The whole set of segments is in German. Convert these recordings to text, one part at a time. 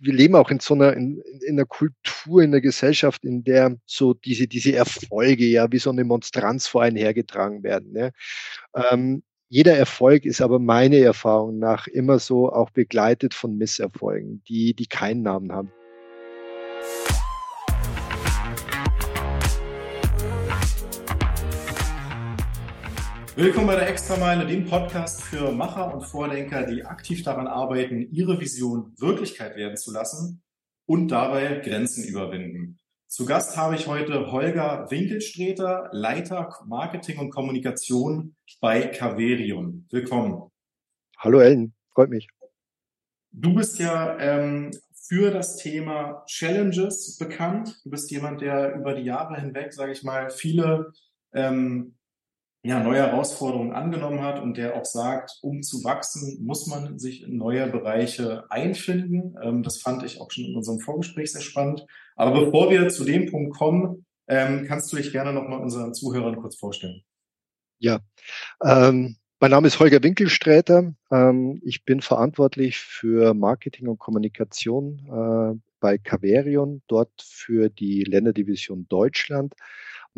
wir leben auch in so einer, in, in einer Kultur, in einer Gesellschaft, in der so diese, diese Erfolge ja wie so eine Monstranz vor einen hergetragen werden. Ne? Ähm, jeder Erfolg ist aber meiner Erfahrung nach immer so auch begleitet von Misserfolgen, die, die keinen Namen haben. Willkommen bei der Extrameile, dem Podcast für Macher und Vordenker, die aktiv daran arbeiten, ihre Vision Wirklichkeit werden zu lassen und dabei Grenzen überwinden. Zu Gast habe ich heute Holger Winkelstreter, Leiter Marketing und Kommunikation bei Caverion. Willkommen. Hallo Ellen, freut mich. Du bist ja ähm, für das Thema Challenges bekannt. Du bist jemand, der über die Jahre hinweg, sage ich mal, viele ähm, ja, neue Herausforderungen angenommen hat und der auch sagt, um zu wachsen, muss man sich in neue Bereiche einfinden. Ähm, das fand ich auch schon in unserem Vorgespräch sehr spannend. Aber bevor wir zu dem Punkt kommen, ähm, kannst du dich gerne nochmal unseren Zuhörern kurz vorstellen. Ja, ähm, mein Name ist Holger Winkelsträter. Ähm, ich bin verantwortlich für Marketing und Kommunikation äh, bei Caverion, dort für die Länderdivision Deutschland.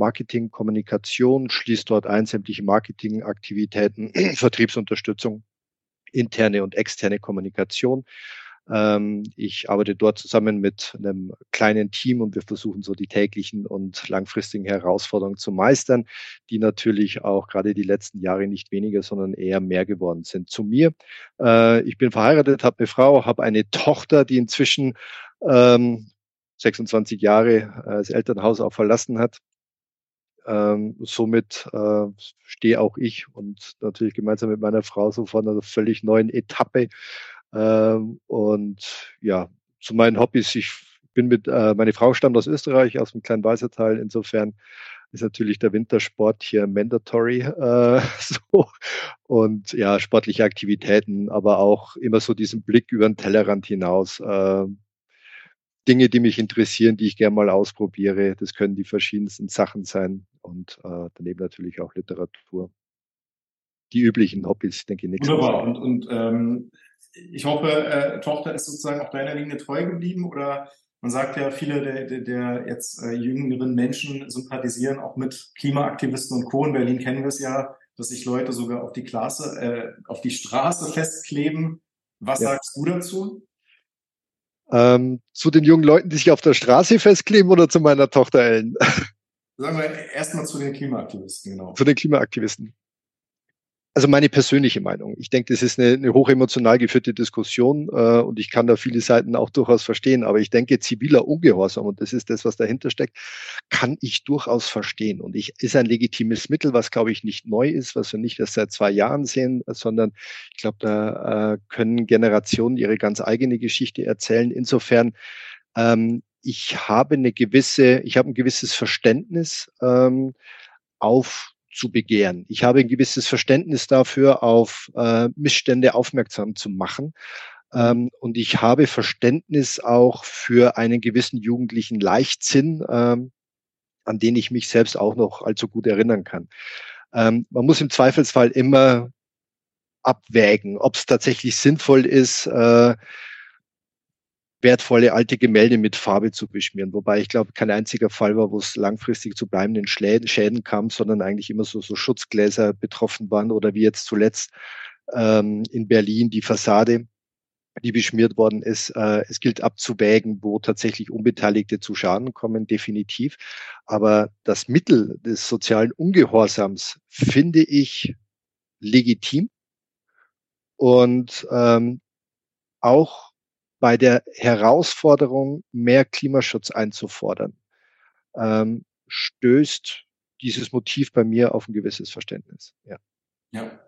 Marketing, Kommunikation, schließt dort ein sämtliche Marketingaktivitäten, Vertriebsunterstützung, interne und externe Kommunikation. Ähm, ich arbeite dort zusammen mit einem kleinen Team und wir versuchen so die täglichen und langfristigen Herausforderungen zu meistern, die natürlich auch gerade die letzten Jahre nicht weniger, sondern eher mehr geworden sind. Zu mir, äh, ich bin verheiratet, habe eine Frau, habe eine Tochter, die inzwischen ähm, 26 Jahre äh, das Elternhaus auch verlassen hat. Ähm, somit äh, stehe auch ich und natürlich gemeinsam mit meiner Frau so vor einer völlig neuen Etappe. Ähm, und ja, zu meinen Hobbys, ich bin mit, äh, meine Frau stammt aus Österreich, aus dem kleinen Weißertal. Insofern ist natürlich der Wintersport hier mandatory. Äh, so. Und ja, sportliche Aktivitäten, aber auch immer so diesen Blick über den Tellerrand hinaus. Äh, Dinge, die mich interessieren, die ich gerne mal ausprobiere. Das können die verschiedensten Sachen sein und äh, daneben natürlich auch Literatur. Die üblichen Hobbys, denke ich, nichts. Wunderbar. Und, und ähm, ich hoffe, äh, Tochter ist sozusagen auch deiner Linie treu geblieben oder man sagt ja, viele der, der, der jetzt äh, jüngeren Menschen sympathisieren auch mit Klimaaktivisten und Co. In Berlin kennen wir es ja, dass sich Leute sogar auf die Klasse, äh, auf die Straße festkleben. Was ja. sagst du dazu? Ähm, zu den jungen Leuten, die sich auf der Straße festkleben oder zu meiner Tochter Ellen? Sagen wir erstmal zu den Klimaaktivisten, genau. Zu den Klimaaktivisten also meine persönliche Meinung. Ich denke, das ist eine, eine hochemotional geführte Diskussion äh, und ich kann da viele Seiten auch durchaus verstehen. Aber ich denke, ziviler Ungehorsam, und das ist das, was dahinter steckt, kann ich durchaus verstehen. Und ich ist ein legitimes Mittel, was, glaube ich, nicht neu ist, was wir nicht erst seit zwei Jahren sehen, sondern ich glaube, da äh, können Generationen ihre ganz eigene Geschichte erzählen. Insofern ähm, ich habe eine gewisse, ich habe ein gewisses Verständnis ähm, auf zu begehren. Ich habe ein gewisses Verständnis dafür, auf äh, Missstände aufmerksam zu machen. Ähm, und ich habe Verständnis auch für einen gewissen jugendlichen Leichtsinn, ähm, an den ich mich selbst auch noch allzu gut erinnern kann. Ähm, man muss im Zweifelsfall immer abwägen, ob es tatsächlich sinnvoll ist, äh, wertvolle alte Gemälde mit Farbe zu beschmieren. Wobei ich glaube, kein einziger Fall war, wo es langfristig zu bleibenden Schäden kam, sondern eigentlich immer so, so Schutzgläser betroffen waren oder wie jetzt zuletzt ähm, in Berlin die Fassade, die beschmiert worden ist. Äh, es gilt abzuwägen, wo tatsächlich Unbeteiligte zu Schaden kommen, definitiv. Aber das Mittel des sozialen Ungehorsams finde ich legitim und ähm, auch bei der Herausforderung, mehr Klimaschutz einzufordern, ähm, stößt dieses Motiv bei mir auf ein gewisses Verständnis. Ja. ja.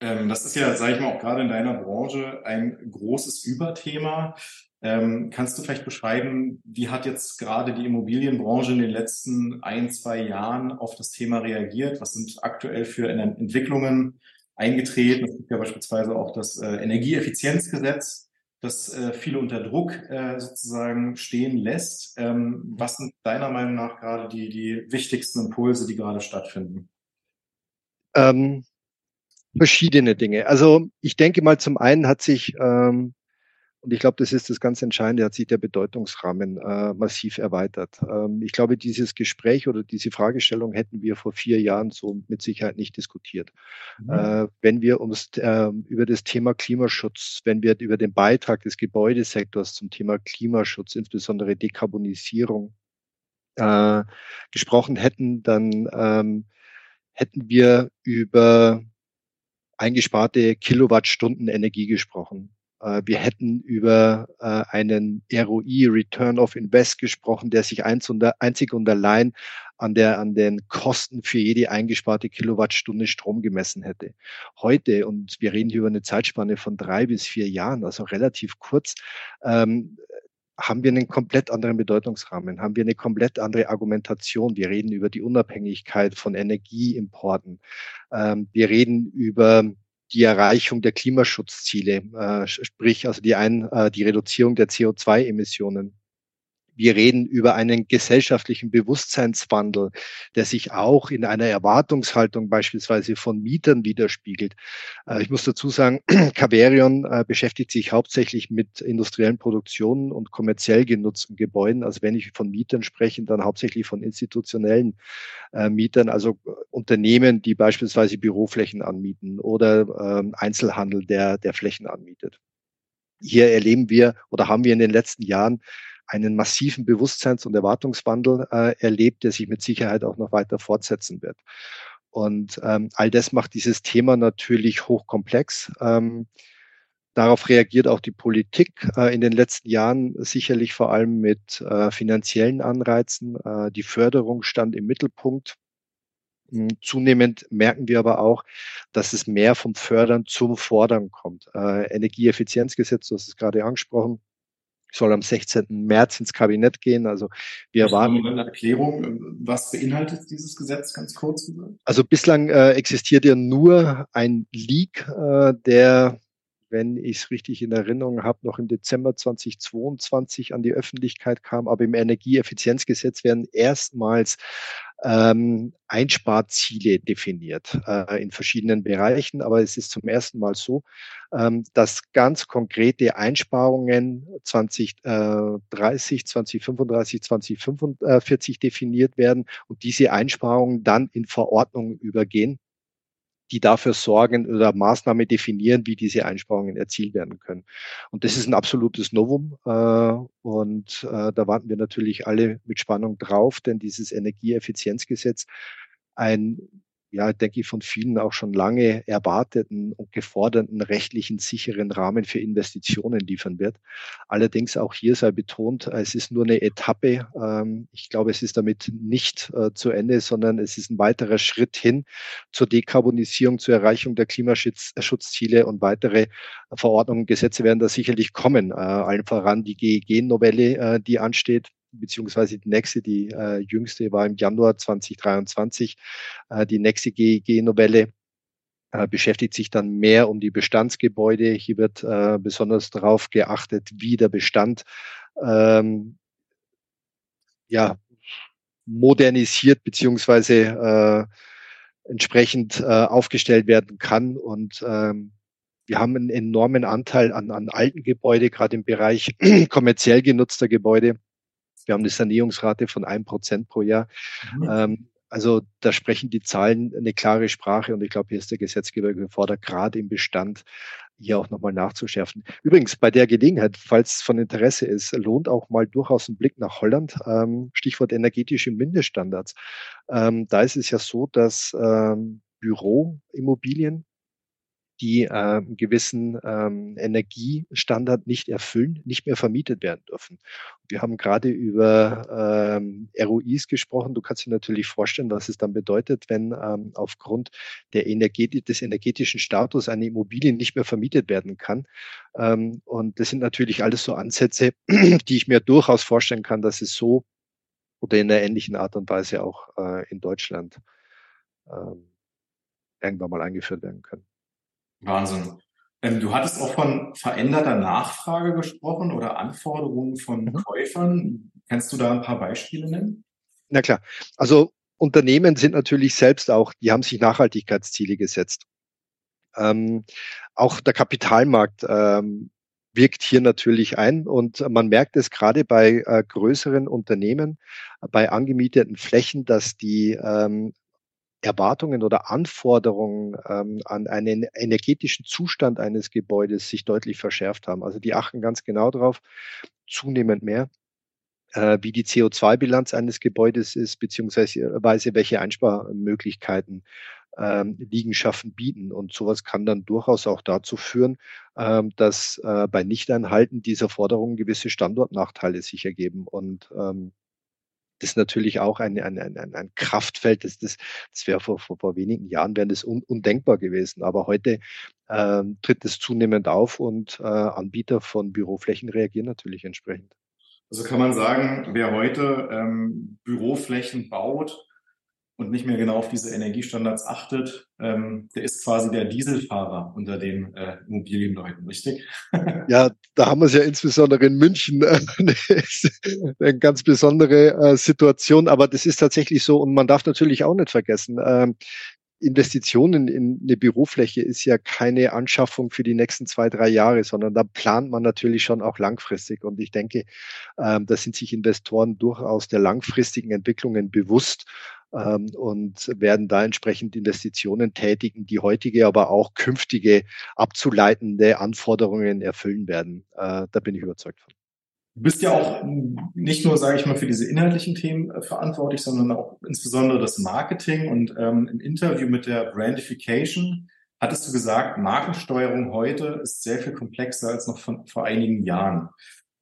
Ähm, das ist ja, sage ich mal, auch gerade in deiner Branche ein großes Überthema. Ähm, kannst du vielleicht beschreiben, wie hat jetzt gerade die Immobilienbranche in den letzten ein, zwei Jahren auf das Thema reagiert? Was sind aktuell für Entwicklungen eingetreten? Es gibt ja beispielsweise auch das äh, Energieeffizienzgesetz, das äh, viele unter Druck äh, sozusagen stehen lässt. Ähm, was sind deiner Meinung nach gerade die, die wichtigsten Impulse, die gerade stattfinden? Ähm, verschiedene Dinge. Also ich denke mal, zum einen hat sich ähm, Und ich glaube, das ist das ganz Entscheidende, hat sich der Bedeutungsrahmen äh, massiv erweitert. Ähm, ich glaube, dieses Gespräch oder diese Fragestellung hätten wir vor vier Jahren so mit Sicherheit nicht diskutiert. Mhm. Äh, wenn wir uns äh, über das Thema Klimaschutz, wenn wir über den Beitrag des Gebäudesektors zum Thema Klimaschutz, insbesondere Dekarbonisierung, äh, gesprochen hätten, dann ähm, hätten wir über eingesparte Kilowattstunden Energie gesprochen. Äh, wir hätten über äh, einen ROI, Return of Invest gesprochen, der sich einzig und allein an, der, an den Kosten für jede eingesparte Kilowattstunde Strom gemessen hätte. Heute, und wir reden hier über eine Zeitspanne von drei bis vier Jahren, also relativ kurz, ähm, haben wir einen komplett anderen Bedeutungsrahmen, haben wir eine komplett andere Argumentation. Wir reden über die Unabhängigkeit von Energieimporten. Ähm, wir reden über die Erreichung der Klimaschutzziele, äh, sprich also die, ein, äh, die Reduzierung der CO2-Emissionen. Wir reden über einen gesellschaftlichen Bewusstseinswandel, der sich auch in einer Erwartungshaltung beispielsweise von Mietern widerspiegelt. Äh, ich muss dazu sagen, Caverion äh, beschäftigt sich hauptsächlich mit industriellen Produktionen und kommerziell genutzten Gebäuden. Also wenn ich von Mietern spreche, dann hauptsächlich von institutionellen äh, Mietern, also Unternehmen, die beispielsweise Büroflächen anmieten oder ähm, Einzelhandel, der, der Flächen anmietet. Hier erleben wir oder haben wir in den letzten Jahren einen massiven Bewusstseins- und Erwartungswandel äh, erlebt, der sich mit Sicherheit auch noch weiter fortsetzen wird. Und ähm, all das macht dieses Thema natürlich hochkomplex. Ähm, darauf reagiert auch die Politik äh, in den letzten Jahren sicherlich vor allem mit äh, finanziellen Anreizen. Äh, die Förderung stand im Mittelpunkt. Hm, zunehmend merken wir aber auch, dass es mehr vom Fördern zum Fordern kommt. Äh, Energieeffizienzgesetz, du hast es gerade angesprochen, soll am 16. März ins Kabinett gehen. Also wir ich waren. Eine Erklärung, was beinhaltet dieses Gesetz ganz kurz? Also bislang äh, existiert ja nur ein Leak, äh, der wenn ich es richtig in Erinnerung habe, noch im Dezember 2022 an die Öffentlichkeit kam. Aber im Energieeffizienzgesetz werden erstmals ähm, Einsparziele definiert äh, in verschiedenen Bereichen. Aber es ist zum ersten Mal so, ähm, dass ganz konkrete Einsparungen 2030, 2035, 2045 definiert werden und diese Einsparungen dann in Verordnungen übergehen die dafür sorgen oder Maßnahmen definieren, wie diese Einsparungen erzielt werden können. Und das ist ein absolutes Novum. Äh, und äh, da warten wir natürlich alle mit Spannung drauf, denn dieses Energieeffizienzgesetz ein ja, denke ich, von vielen auch schon lange erwarteten und geforderten rechtlichen sicheren Rahmen für Investitionen liefern wird. Allerdings auch hier sei betont, es ist nur eine Etappe. Ähm, ich glaube, es ist damit nicht äh, zu Ende, sondern es ist ein weiterer Schritt hin zur Dekarbonisierung, zur Erreichung der Klimaschutzziele und weitere Verordnungen, Gesetze werden da sicherlich kommen. Äh, allen voran die GEG-Novelle, äh, die ansteht beziehungsweise die nächste, die äh, jüngste war im Januar 2023. Äh, die nächste GEG-Novelle äh, beschäftigt sich dann mehr um die Bestandsgebäude. Hier wird äh, besonders darauf geachtet, wie der Bestand ähm, ja, modernisiert beziehungsweise äh, entsprechend äh, aufgestellt werden kann. Und ähm, wir haben einen enormen Anteil an, an alten Gebäude, gerade im Bereich kommerziell genutzter Gebäude. Wir haben eine Sanierungsrate von ein Prozent pro Jahr. Mhm. Ähm, also da sprechen die Zahlen eine klare Sprache und ich glaube, hier ist der Gesetzgeber gefordert, gerade im Bestand hier auch nochmal nachzuschärfen. Übrigens, bei der Gelegenheit, falls von Interesse ist, lohnt auch mal durchaus ein Blick nach Holland. Ähm, Stichwort energetische Mindeststandards. Ähm, da ist es ja so, dass ähm, Büroimmobilien die äh, einen gewissen ähm, Energiestandard nicht erfüllen, nicht mehr vermietet werden dürfen. Wir haben gerade über ähm, ROIs gesprochen. Du kannst dir natürlich vorstellen, was es dann bedeutet, wenn ähm, aufgrund der Energie des energetischen Status eine Immobilie nicht mehr vermietet werden kann. Ähm, und das sind natürlich alles so Ansätze, die ich mir durchaus vorstellen kann, dass es so oder in einer ähnlichen Art und Weise auch äh, in Deutschland ähm, irgendwann mal eingeführt werden können. Wahnsinn. Ähm, du hattest auch von veränderter Nachfrage gesprochen oder Anforderungen von mhm. Käufern. Kannst du da ein paar Beispiele nennen? Na klar. Also Unternehmen sind natürlich selbst auch, die haben sich Nachhaltigkeitsziele gesetzt. Ähm, auch der Kapitalmarkt ähm, wirkt hier natürlich ein und man merkt es gerade bei äh, größeren Unternehmen, bei angemieteten Flächen, dass die ähm, Erwartungen oder Anforderungen ähm, an einen energetischen Zustand eines Gebäudes sich deutlich verschärft haben. Also die achten ganz genau darauf, zunehmend mehr, äh, wie die CO2-Bilanz eines Gebäudes ist, beziehungsweise welche Einsparmöglichkeiten ähm, Liegenschaften bieten. Und sowas kann dann durchaus auch dazu führen, ähm, dass äh, bei Nichteinhalten dieser Forderungen gewisse Standortnachteile sich ergeben. Und ähm, das ist natürlich auch ein, ein, ein, ein Kraftfeld, das, das, das wäre vor, vor, vor wenigen Jahren wäre das un, undenkbar gewesen. Aber heute ähm, tritt es zunehmend auf und äh, Anbieter von Büroflächen reagieren natürlich entsprechend. Also kann man sagen, wer heute ähm, Büroflächen baut, und nicht mehr genau auf diese Energiestandards achtet, ähm, der ist quasi der Dieselfahrer unter den äh, Immobilienleuten, richtig? ja, da haben wir es ja insbesondere in München äh, eine ganz besondere äh, Situation, aber das ist tatsächlich so und man darf natürlich auch nicht vergessen, ähm, Investitionen in eine Bürofläche ist ja keine Anschaffung für die nächsten zwei, drei Jahre, sondern da plant man natürlich schon auch langfristig. Und ich denke, ähm, da sind sich Investoren durchaus der langfristigen Entwicklungen bewusst ähm, und werden da entsprechend Investitionen tätigen, die heutige, aber auch künftige abzuleitende Anforderungen erfüllen werden. Äh, da bin ich überzeugt von. Du bist ja auch nicht nur, sage ich mal, für diese inhaltlichen Themen äh, verantwortlich, sondern auch insbesondere das Marketing. Und ähm, im Interview mit der Brandification hattest du gesagt, Markensteuerung heute ist sehr viel komplexer als noch von, vor einigen Jahren,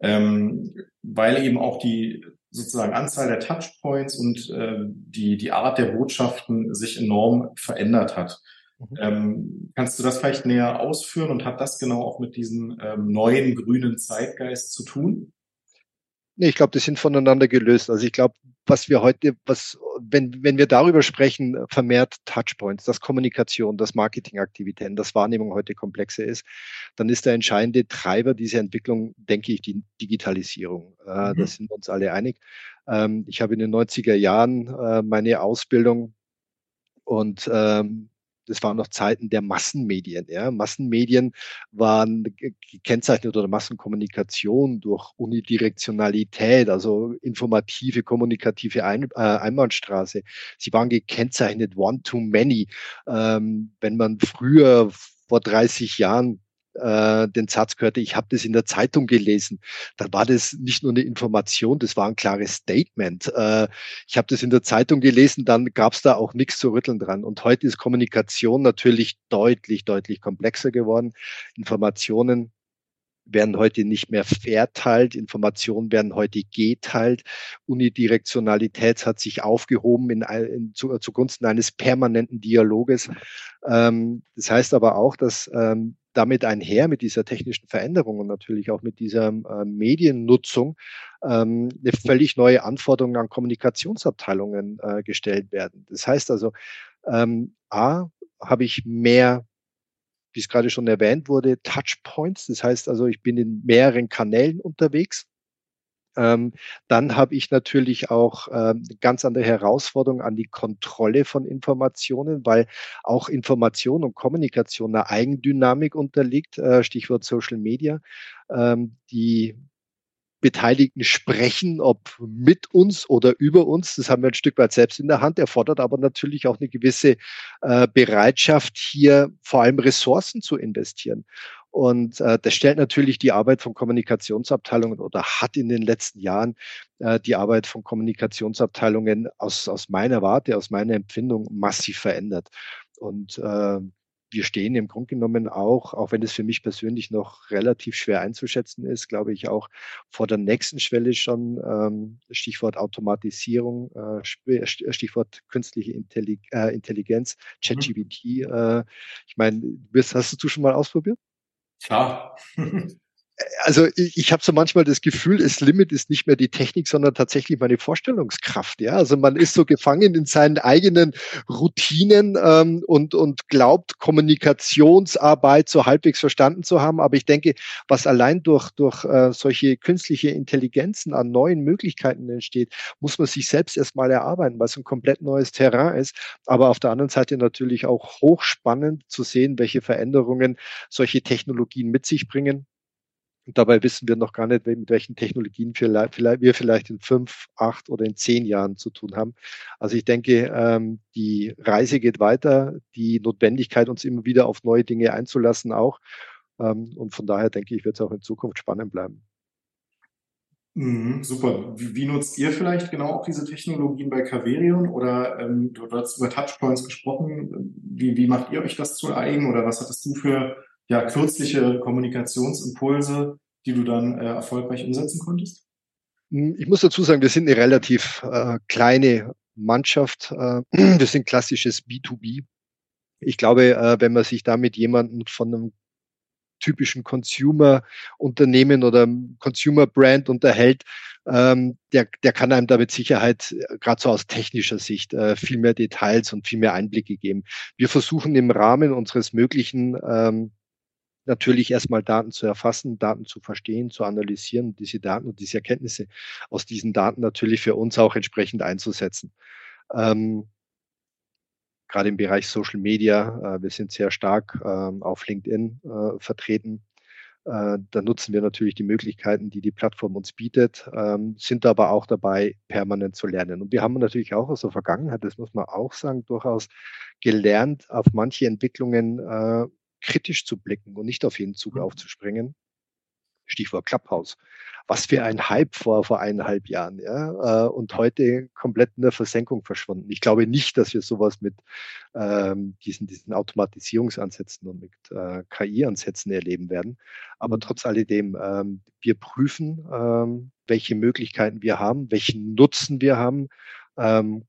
ähm, weil eben auch die sozusagen Anzahl der Touchpoints und äh, die, die Art der Botschaften sich enorm verändert hat. Mhm. Ähm, kannst du das vielleicht näher ausführen und hat das genau auch mit diesem ähm, neuen grünen Zeitgeist zu tun? Nee, ich glaube, die sind voneinander gelöst. Also ich glaube, was wir heute, was, wenn, wenn wir darüber sprechen, vermehrt Touchpoints, dass Kommunikation, dass Marketingaktivitäten, dass Wahrnehmung heute komplexer ist, dann ist der entscheidende Treiber dieser Entwicklung, denke ich, die Digitalisierung. Äh, mhm. Da sind wir uns alle einig. Ähm, ich habe in den 90er Jahren äh, meine Ausbildung und ähm, das waren noch Zeiten der Massenmedien. Ja. Massenmedien waren gekennzeichnet oder Massenkommunikation durch Unidirektionalität, also informative, kommunikative Ein äh, Einbahnstraße. Sie waren gekennzeichnet one-to-many. Ähm, wenn man früher vor 30 Jahren äh, den Satz gehörte, ich habe das in der Zeitung gelesen, dann war das nicht nur eine Information, das war ein klares Statement. Äh, ich habe das in der Zeitung gelesen, dann gab es da auch nichts zu rütteln dran. Und heute ist Kommunikation natürlich deutlich, deutlich komplexer geworden. Informationen werden heute nicht mehr verteilt, Informationen werden heute geteilt. Unidirektionalität hat sich aufgehoben in, in, zu, zugunsten eines permanenten Dialoges. Ähm, das heißt aber auch, dass ähm, damit einher mit dieser technischen Veränderung und natürlich auch mit dieser äh, Mediennutzung ähm, eine völlig neue Anforderung an Kommunikationsabteilungen äh, gestellt werden. Das heißt also, ähm, A, habe ich mehr wie es gerade schon erwähnt wurde, Touchpoints. Das heißt also, ich bin in mehreren Kanälen unterwegs. Ähm, dann habe ich natürlich auch ähm, ganz andere Herausforderungen an die Kontrolle von Informationen, weil auch Information und Kommunikation einer Eigendynamik unterliegt, äh, Stichwort Social Media. Ähm, die Beteiligten sprechen, ob mit uns oder über uns. Das haben wir ein Stück weit selbst in der Hand, erfordert aber natürlich auch eine gewisse äh, Bereitschaft, hier vor allem Ressourcen zu investieren. Und äh, das stellt natürlich die Arbeit von Kommunikationsabteilungen oder hat in den letzten Jahren äh, die Arbeit von Kommunikationsabteilungen aus, aus meiner Warte, aus meiner Empfindung massiv verändert. Und äh, wir stehen im Grunde genommen auch, auch wenn es für mich persönlich noch relativ schwer einzuschätzen ist, glaube ich auch vor der nächsten Schwelle schon, ähm, Stichwort Automatisierung, äh, Stichwort künstliche äh, Intelligenz, ChatGPT. Mhm. Äh, ich meine, hast du schon mal ausprobiert? Klar. Also ich, ich habe so manchmal das Gefühl, das Limit ist nicht mehr die Technik, sondern tatsächlich meine Vorstellungskraft. Ja, also man ist so gefangen in seinen eigenen Routinen ähm, und und glaubt Kommunikationsarbeit so halbwegs verstanden zu haben. Aber ich denke, was allein durch durch äh, solche künstliche Intelligenzen an neuen Möglichkeiten entsteht, muss man sich selbst erstmal erarbeiten, weil es ein komplett neues Terrain ist. Aber auf der anderen Seite natürlich auch hochspannend zu sehen, welche Veränderungen solche Technologien mit sich bringen Und dabei wissen wir noch gar nicht, mit welchen Technologien wir vielleicht in fünf, acht oder in zehn Jahren zu tun haben. Also ich denke, ähm, die Reise geht weiter, die Notwendigkeit, uns immer wieder auf neue Dinge einzulassen auch. Ähm, und von daher denke ich, wird es auch in Zukunft spannend bleiben. Mhm, super. Wie, wie, nutzt ihr vielleicht genau auch diese Technologien bei Caverion? Oder ähm, du hast über Touchpoints gesprochen. Wie, wie macht ihr euch das zu eigen? Oder was hattest du für ja, kürzliche Kommunikationsimpulse, die du dann äh, erfolgreich umsetzen konntest? Hm, ich muss dazu sagen, wir sind eine relativ äh, kleine Mannschaft. Äh, wir sind klassisches B2B. Ich glaube, äh, wenn man sich da mit jemandem von einem typischen Consumer-Unternehmen oder Consumer-Brand unterhält, ähm, der, der kann einem da mit Sicherheit, äh, gerade so aus technischer Sicht, äh, viel mehr Details und viel mehr Einblicke geben. Wir versuchen im Rahmen unseres Möglichen ähm, natürlich erstmal Daten zu erfassen, Daten zu verstehen, zu analysieren, diese Daten und diese Erkenntnisse aus diesen Daten natürlich für uns auch entsprechend einzusetzen. Ähm, gerade im Bereich Social Media, äh, wir sind sehr stark äh, auf LinkedIn äh, vertreten. Äh, da nutzen wir natürlich die Möglichkeiten, die die Plattform uns bietet, ähm, sind aber auch dabei, permanent zu lernen. Und wir haben natürlich auch aus der Vergangenheit, das muss man auch sagen, durchaus gelernt, auf manche Entwicklungen äh, kritisch zu blicken und nicht auf jeden Zug mhm. aufzuspringen. Stichwort Clubhouse. Was für ein Hype vor, vor eineinhalb Jahren, ja, äh, und heute komplett in der Versenkung verschwunden. Ich glaube nicht, dass wir sowas mit ähm, diesen, diesen Automatisierungsansätzen und mit äh, KI-Ansätzen erleben werden. Aber mhm. trotz alledem, ähm, wir prüfen, ähm, welche Möglichkeiten wir haben, welchen Nutzen wir haben, ähm,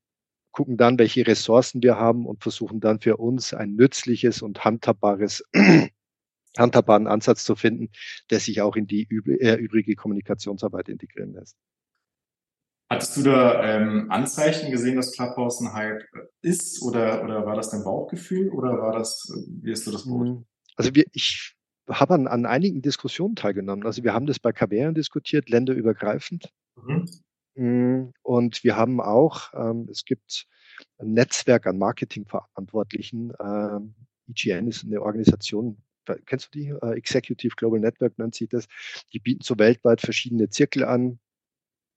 gucken dann, welche Ressourcen wir haben und versuchen dann für uns ein nützliches und handhabbares handhabbaren Ansatz zu finden, der sich auch in die äh, übrige Kommunikationsarbeit integrieren lässt. Hattest du da ähm, Anzeichen gesehen, dass Clubhouse ein Hype ist oder, oder war das dein Bauchgefühl oder war das, wie hast du das beurteilt? Hm, also wir, ich habe an, an einigen Diskussionen teilgenommen. Also wir haben das bei Kaveren diskutiert, länderübergreifend. Mhm. Hm, und wir haben auch, ähm, es gibt Netzwerk an Marketingverantwortlichen. Ähm, EGN ist eine Organisation, kennst du die? Äh, Executive Global Network nennt sich das. Die bieten so weltweit verschiedene Zirkel an,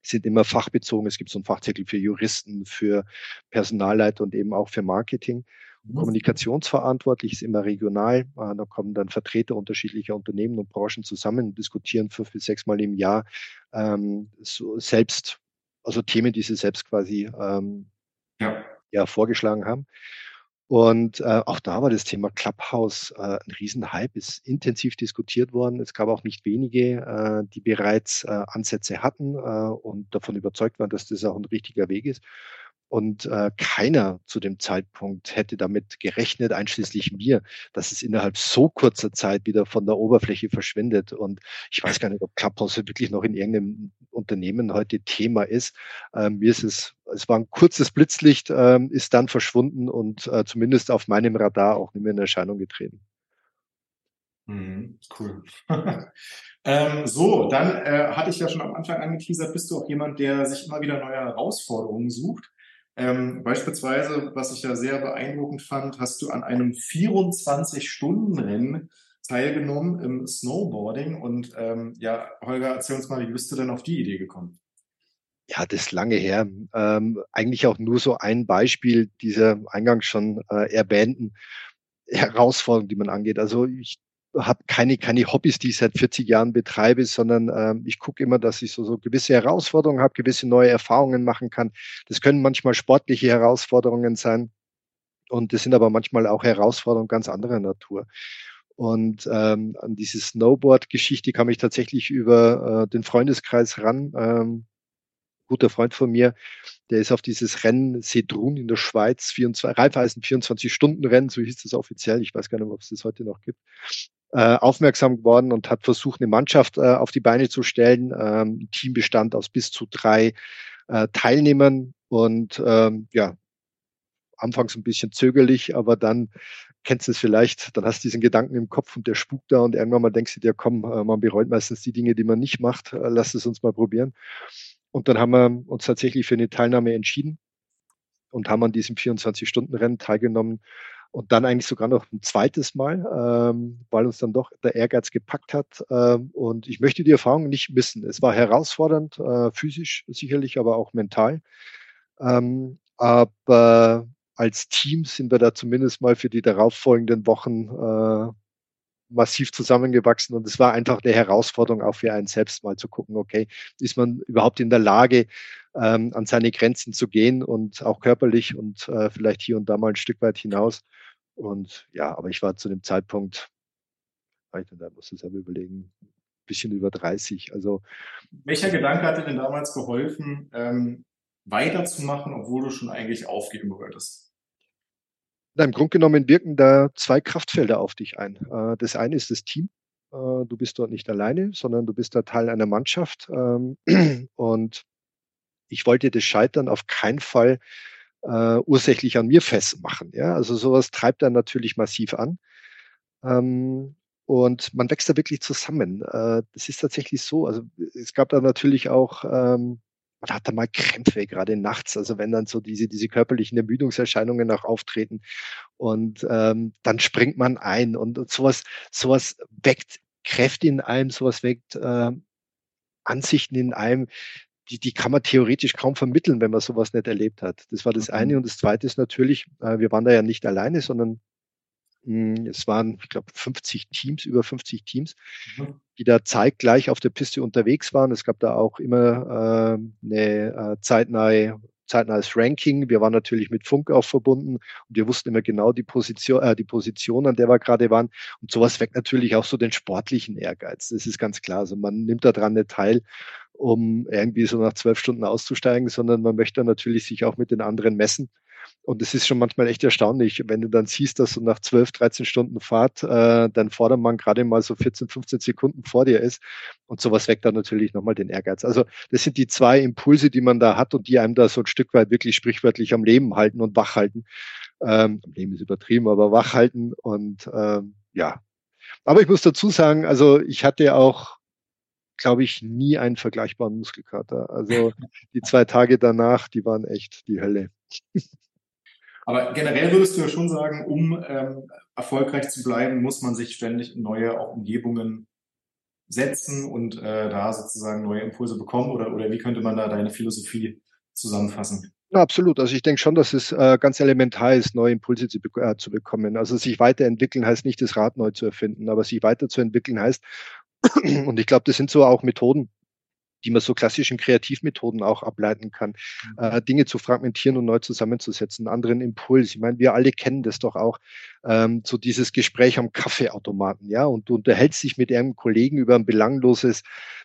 sind immer fachbezogen. Es gibt so einen Fachzirkel für Juristen, für Personalleiter und eben auch für Marketing. Mhm. Kommunikationsverantwortlich ist immer regional. Äh, da kommen dann Vertreter unterschiedlicher Unternehmen und Branchen zusammen, diskutieren fünf bis sechs Mal im Jahr ähm, so selbst also Themen, die sie selbst quasi ähm, ja. ja vorgeschlagen haben. Und äh, auch da war das Thema Clubhouse äh, ein Riesenhype, ist intensiv diskutiert worden. Es gab auch nicht wenige, äh, die bereits äh, Ansätze hatten äh, und davon überzeugt waren, dass das auch ein richtiger Weg ist. Und äh, keiner zu dem Zeitpunkt hätte damit gerechnet, einschließlich mir, dass es innerhalb so kurzer Zeit wieder von der Oberfläche verschwindet. Und ich weiß gar nicht, ob Clubhouse wirklich noch in irgendeinem Unternehmen heute Thema ist. Ähm, mir ist es, es war ein kurzes Blitzlicht, ähm, ist dann verschwunden und äh, zumindest auf meinem Radar auch nicht mehr in Erscheinung getreten. Mhm, cool. ähm, so, dann äh, hatte ich ja schon am Anfang angeteasert, bist du auch jemand, der sich immer wieder neue Herausforderungen sucht. Ähm, beispielsweise, was ich ja sehr beeindruckend fand, hast du an einem 24-Stunden-Rennen teilgenommen im Snowboarding. Und ähm, ja, Holger, erzähl uns mal, wie bist du denn auf die Idee gekommen? Ja, das ist lange her. Ähm, eigentlich auch nur so ein Beispiel dieser eingangs schon äh, erwähnten Herausforderung, die man angeht. Also ich habe keine, keine Hobbys, die ich seit 40 Jahren betreibe, sondern ähm, ich gucke immer, dass ich so, so gewisse Herausforderungen habe, gewisse neue Erfahrungen machen kann. Das können manchmal sportliche Herausforderungen sein und das sind aber manchmal auch Herausforderungen ganz anderer Natur. Und ähm, an diese Snowboard-Geschichte kam ich tatsächlich über äh, den Freundeskreis ran. Ähm, guter Freund von mir, der ist auf dieses Rennen Sedrun in der Schweiz, 24, Raiffeisen 24-Stunden-Rennen, so hieß das offiziell, ich weiß gar nicht, ob es das heute noch gibt, äh, aufmerksam geworden und hat versucht, eine Mannschaft äh, auf die Beine zu stellen. Ähm, Team bestand aus bis zu drei äh, Teilnehmern und ähm, ja, anfangs ein bisschen zögerlich, aber dann kennst du es vielleicht, dann hast du diesen Gedanken im Kopf und der spukt da und irgendwann mal denkst du dir, komm, äh, man bereut meistens die Dinge, die man nicht macht, äh, lass es uns mal probieren. Und dann haben wir uns tatsächlich für eine Teilnahme entschieden und haben an diesem 24-Stunden-Rennen teilgenommen und dann eigentlich sogar noch ein zweites Mal, ähm, weil uns dann doch der Ehrgeiz gepackt hat. Ähm, und ich möchte die Erfahrung nicht missen. Es war herausfordernd, äh, physisch sicherlich, aber auch mental. Ähm, aber als Team sind wir da zumindest mal für die darauffolgenden Wochen äh, massiv zusammengewachsen und es war einfach eine Herausforderung auch für einen selbst mal zu gucken, okay, ist man überhaupt in der Lage, ähm, an seine Grenzen zu gehen und auch körperlich und äh, vielleicht hier und da mal ein Stück weit hinaus. Und ja, aber ich war zu dem Zeitpunkt, da muss ich selber überlegen, ein bisschen über 30. Also welcher Gedanke hat dir denn damals geholfen, ähm, weiterzumachen, obwohl du schon eigentlich aufgeben wolltest? Na, Im Grunde genommen wirken da zwei Kraftfelder auf dich ein. Äh, das eine ist das Team. Äh, du bist dort nicht alleine, sondern du bist da Teil einer Mannschaft. Ähm, und ich wollte das Scheitern auf keinen Fall äh, ursächlich an mir festmachen. Ja, also sowas treibt dann natürlich massiv an. Ähm, und man wächst da wirklich zusammen. Das ist tatsächlich so. Also es gab da natürlich auch ähm, man hat da mal Krämpfe, gerade nachts, also wenn dann so diese, diese körperlichen Ermüdungserscheinungen auch auftreten und ähm, dann springt man ein und, und sowas, sowas weckt Kräfte in einem, sowas weckt äh, Ansichten in einem, die, die kann man theoretisch kaum vermitteln, wenn man sowas nicht erlebt hat. Das war das mhm. eine. Und das zweite ist natürlich, äh, wir waren da ja nicht alleine, sondern es waren, ich glaube, 50 Teams, über 50 Teams, mhm. die da zeitgleich auf der Piste unterwegs waren. Es gab da auch immer äh, eine äh, zeitnahe zeitnahes Ranking. Wir waren natürlich mit Funk auch verbunden und wir wussten immer genau die Position, äh, die Position, an der wir gerade waren. Und sowas weckt natürlich auch so den sportlichen Ehrgeiz. Das ist ganz klar. Also man nimmt daran nicht teil, um irgendwie so nach zwölf Stunden auszusteigen, sondern man möchte natürlich sich auch mit den anderen messen. Und es ist schon manchmal echt erstaunlich, wenn du dann siehst, dass so nach 12, 13 Stunden Fahrt äh, dein Vordermann gerade mal so 14, 15 Sekunden vor dir ist. Und sowas weckt dann natürlich nochmal den Ehrgeiz. Also das sind die zwei Impulse, die man da hat und die einem da so ein Stück weit wirklich sprichwörtlich am Leben halten und wach halten. Ähm, am Leben ist übertrieben, aber wach halten und ähm, ja. Aber ich muss dazu sagen, also ich hatte auch glaube ich, nie einen vergleichbaren Muskelkater. Also die zwei Tage danach, die waren echt die Hölle. Aber generell würdest du ja schon sagen, um ähm, erfolgreich zu bleiben, muss man sich ständig in neue auch Umgebungen setzen und äh, da sozusagen neue Impulse bekommen? Oder, oder wie könnte man da deine Philosophie zusammenfassen? Ja, absolut. Also ich denke schon, dass es äh, ganz elementar ist, neue Impulse zu, äh, zu bekommen. Also sich weiterentwickeln heißt nicht, das Rad neu zu erfinden, aber sich weiterzuentwickeln heißt, und ich glaube, das sind so auch Methoden, die man so klassischen Kreativmethoden auch ableiten kann, mhm. äh, Dinge zu fragmentieren und neu zusammenzusetzen, anderen Impuls. Ich meine, wir alle kennen das doch auch, ähm, so dieses Gespräch am Kaffeeautomaten, ja, und du unterhältst dich mit einem Kollegen über ein belangloses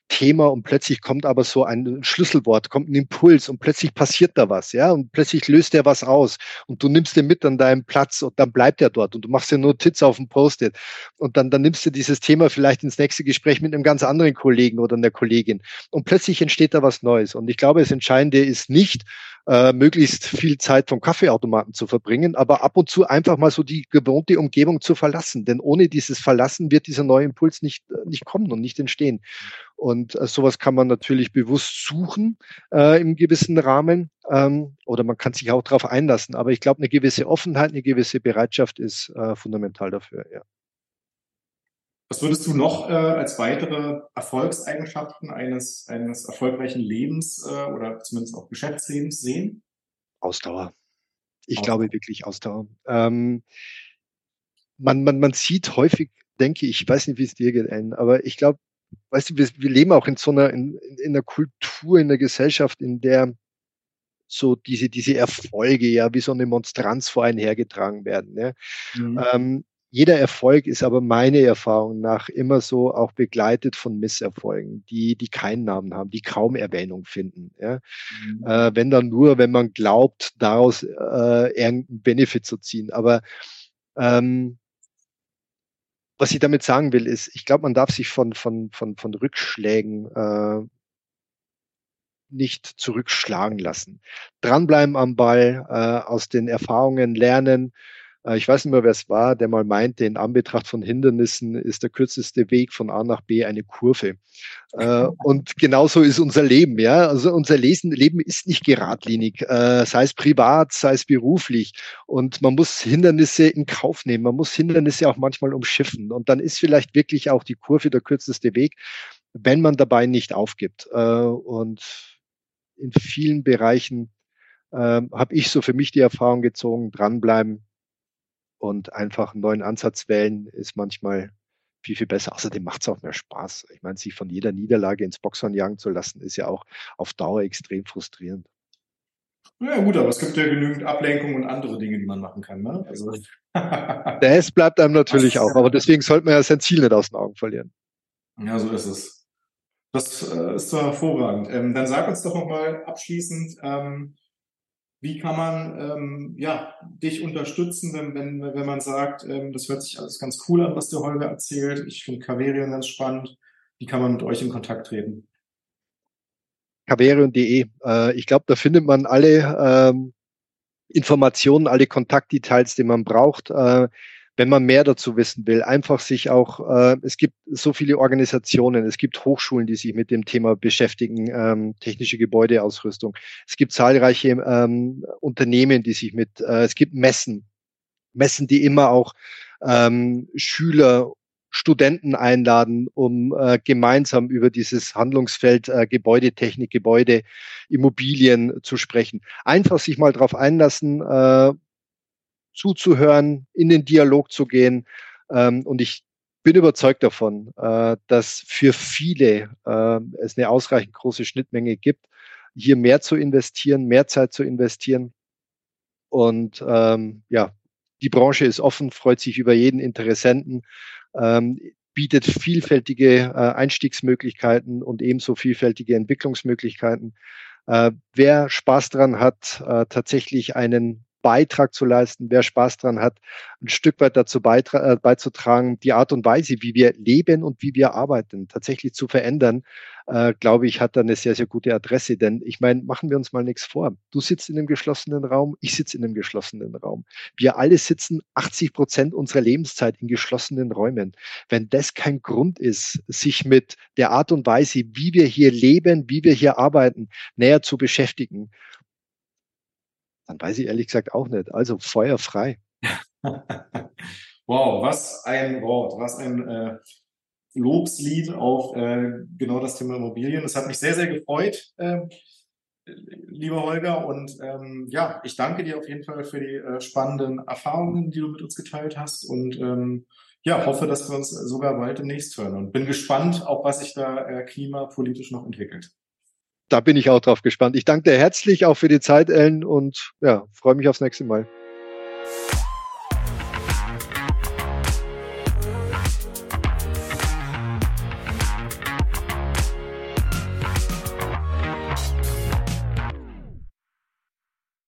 Thema und plötzlich kommt aber so ein Schlüsselwort, kommt ein Impuls und plötzlich passiert da was, ja, und plötzlich löst er was aus. Und du nimmst den mit an deinem Platz und dann bleibt er dort und du machst dir Notiz auf dem Post-it. Und dann, dann nimmst du dieses Thema vielleicht ins nächste Gespräch mit einem ganz anderen Kollegen oder einer Kollegin. Und plötzlich entsteht da was Neues. Und ich glaube, das Entscheidende ist nicht, äh, möglichst viel Zeit vom Kaffeeautomaten zu verbringen, aber ab und zu einfach mal so die gewohnte Umgebung zu verlassen. Denn ohne dieses Verlassen wird dieser neue Impuls nicht, äh, nicht kommen und nicht entstehen. Und äh, sowas kann man natürlich bewusst suchen äh, im gewissen Rahmen ähm, oder man kann sich auch darauf einlassen. Aber ich glaube, eine gewisse Offenheit, eine gewisse Bereitschaft ist äh, fundamental dafür. Ja. Was würdest du noch äh, als weitere Erfolgseigenschaften eines, eines erfolgreichen Lebens äh, oder zumindest auch Geschäftslebens sehen? Ausdauer. Ich Ausdauer. glaube wirklich Ausdauer. Ähm, man, man, man sieht häufig, denke ich, ich weiß nicht, wie es dir geht, aber ich glaube, weißt du, wir, wir leben auch in so einer, in, in einer Kultur, in einer Gesellschaft, in der so diese, diese Erfolge ja wie so eine Monstranz vor einen hergetragen werden. Ja. Mhm. Ähm, jeder Erfolg ist aber meine Erfahrung nach immer so auch begleitet von Misserfolgen, die, die keinen Namen haben, die kaum Erwähnung finden. Ja? Mhm. Äh, wenn dann nur, wenn man glaubt, daraus äh, irgendeinen Benefit zu ziehen. Aber ähm, was ich damit sagen will, ist, ich glaube, man darf sich von, von, von, von Rückschlägen äh, nicht zurückschlagen lassen. Dranbleiben am Ball, äh, aus den Erfahrungen lernen, ich weiß nicht mehr, wer es war, der mal meinte, in Anbetracht von Hindernissen ist der kürzeste Weg von A nach B eine Kurve. Äh, und genauso ist unser Leben, ja. Also unser Leben ist nicht geradlinig, äh, sei es privat, sei es beruflich. Und man muss Hindernisse in Kauf nehmen. Man muss Hindernisse auch manchmal umschiffen. Und dann ist vielleicht wirklich auch die Kurve der kürzeste Weg, wenn man dabei nicht aufgibt. Und in vielen Bereichen habe ich so für mich die Erfahrung gezogen, dranbleiben, und einfach einen neuen Ansatz wählen ist manchmal viel, viel besser. Außerdem macht es auch mehr Spaß. Ich meine, sich von jeder Niederlage ins Boxhorn jagen zu lassen, ist ja auch auf Dauer extrem frustrierend. Ja gut, aber es gibt ja genügend Ablenkung und andere Dinge, die man machen kann. Ne? Also. Das bleibt einem natürlich auch, aber deswegen sollte man ja sein Ziel nicht aus den Augen verlieren. Ja, so ist es. Das äh, ist so hervorragend. Ähm, dann sag uns doch nochmal abschließend, ähm, wie kann man ähm, ja, dich unterstützen, wenn, wenn, wenn man sagt, ähm, das hört sich alles ganz cool an, was der Holger erzählt. Ich finde Caverion ganz spannend. Wie kann man mit euch in Kontakt treten? Caverion.de. Äh, ich glaube, da findet man alle ähm, Informationen, alle Kontaktdetails, die man braucht. Äh, wenn man mehr dazu wissen will, einfach sich auch, äh, es gibt so viele Organisationen, es gibt Hochschulen, die sich mit dem Thema beschäftigen, ähm, technische Gebäudeausrüstung. Es gibt zahlreiche ähm, Unternehmen, die sich mit, äh, es gibt Messen, Messen, die immer auch ähm, Schüler Studenten einladen, um äh, gemeinsam über dieses Handlungsfeld äh, Gebäudetechnik, Gebäude, Immobilien zu sprechen. Einfach sich mal darauf einlassen, äh, zuzuhören, in den Dialog zu gehen. Ähm, und ich bin überzeugt davon, äh, dass für viele äh, es eine ausreichend große Schnittmenge gibt, hier mehr zu investieren, mehr Zeit zu investieren. Und ähm, ja, die Branche ist offen, freut sich über jeden Interessenten, ähm, bietet vielfältige äh, Einstiegsmöglichkeiten und ebenso vielfältige Entwicklungsmöglichkeiten. Äh, wer Spaß dran hat, äh, tatsächlich einen Beitrag zu leisten, wer Spaß dran hat, ein Stück weit dazu äh, beizutragen, die Art und Weise, wie wir leben und wie wir arbeiten, tatsächlich zu verändern, äh, glaube ich, hat da eine sehr, sehr gute Adresse. Denn ich meine, machen wir uns mal nichts vor. Du sitzt in einem geschlossenen Raum, ich sitze in einem geschlossenen Raum. Wir alle sitzen 80 Prozent unserer Lebenszeit in geschlossenen Räumen. Wenn das kein Grund ist, sich mit der Art und Weise, wie wir hier leben, wie wir hier arbeiten, näher zu beschäftigen dann weiß ich ehrlich gesagt auch nicht. Also Feuer frei. wow, was ein Wort, was ein äh, Lobslied auf äh, genau das Thema Immobilien. Das hat mich sehr, sehr gefreut, äh, lieber Holger. Und ähm, ja, ich danke dir auf jeden Fall für die äh, spannenden Erfahrungen, die du mit uns geteilt hast. Und ähm, ja, hoffe, dass wir uns sogar bald demnächst hören. Und bin gespannt, auch was sich da äh, klimapolitisch noch entwickelt da bin ich auch drauf gespannt. Ich danke dir herzlich auch für die Zeit, Ellen, und ja, freue mich aufs nächste Mal.